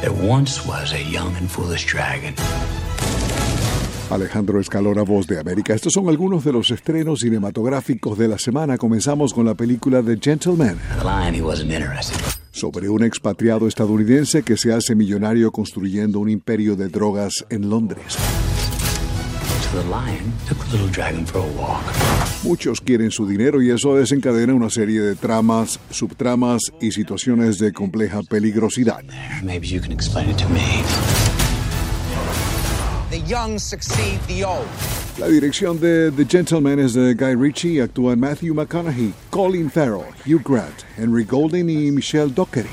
There once was a young and foolish dragon. Alejandro Escalona, Voz de América. Estos son algunos de los estrenos cinematográficos de la semana. Comenzamos con la película The Gentleman. The lion, he wasn't interested. Sobre un expatriado estadounidense que se hace millonario construyendo un imperio de drogas en Londres. Muchos quieren su dinero y eso desencadena una serie de tramas, subtramas y situaciones de compleja peligrosidad. Maybe you can explain it to me. The young succeed the old. La dirección de The Gentleman es de Guy Ritchie, actúan Matthew McConaughey, Colin Farrell, Hugh Grant, Henry Golding y Michelle Dockery.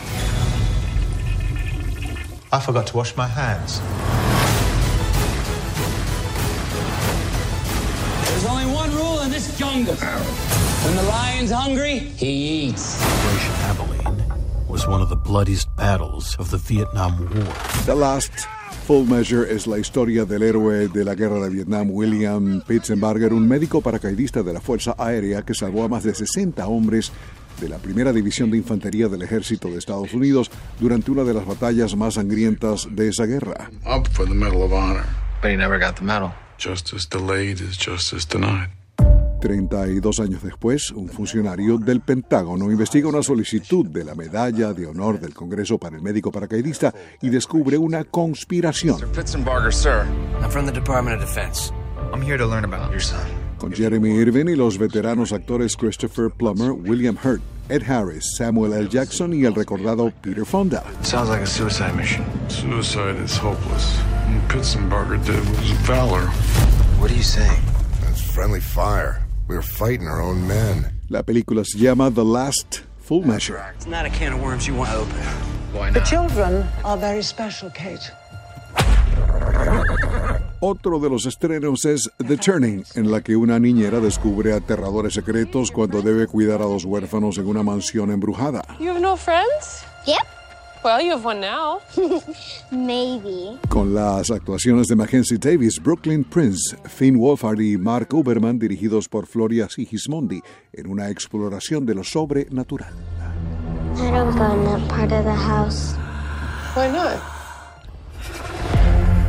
I forgot to wash my hands. Only one rule in this jungle. When the lion's hungry, he eats. Operation Abilene was one of the bloodiest battles of the Vietnam War. The Last Full Measure es la historia del héroe de la guerra de Vietnam, William Pitzenbarger, un médico paracaidista de la Fuerza Aérea que salvó a más de 60 hombres de la primera división de infantería del ejército de Estados Unidos durante una de las batallas más sangrientas de esa guerra. up for the Medal of Honor. But he never got the medal. Justice delayed is justice denied. 32 años después, un funcionario del Pentágono investiga una solicitud de la Medalla de Honor del Congreso para el médico paracaidista y descubre una conspiración. Pitzenbarger, sir. I'm from the Department of Defense. I'm here to learn about your son. con Jeremy Irvin y los veteranos actores Christopher Plummer, William Hurt, Ed Harris, Samuel L. Jackson y el recordado Peter Fonda. Sounds like a suicide mission. Suicide is hopeless. What Pitzenbarger did was valor. What are you saying? That's friendly fire. We were fighting our own men. La película se llama The Last Full Measure. It's not a can of worms you want to open. Why The not? children are very special, Kate. Otro de los estrenos es The Turning, en la que una niñera descubre aterradores secretos cuando debe cuidar a dos huérfanos en una mansión embrujada. You have no friends? Yep, Well, you have one now. maybe. Con las actuaciones de Mackenzie Davis, Brooklyn Prince, Finn Wolfhard y Mark Uberman, dirigidos por Floria Sigismondi, en una exploración de lo sobrenatural. I don't go in that part of the house. Why not?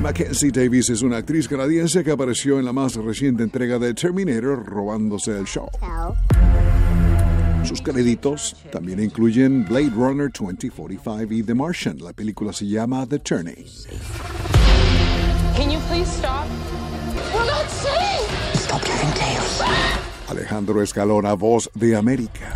Mackenzie Davis es una actriz canadiense que apareció en la más reciente entrega de Terminator, robándose el show. Tell. Sus créditos también incluyen Blade Runner 2045 y The Martian. La película se llama The Turning. Can you please stop? We're not safe! Stop telling tales. Alejandro Escalona, voz de América.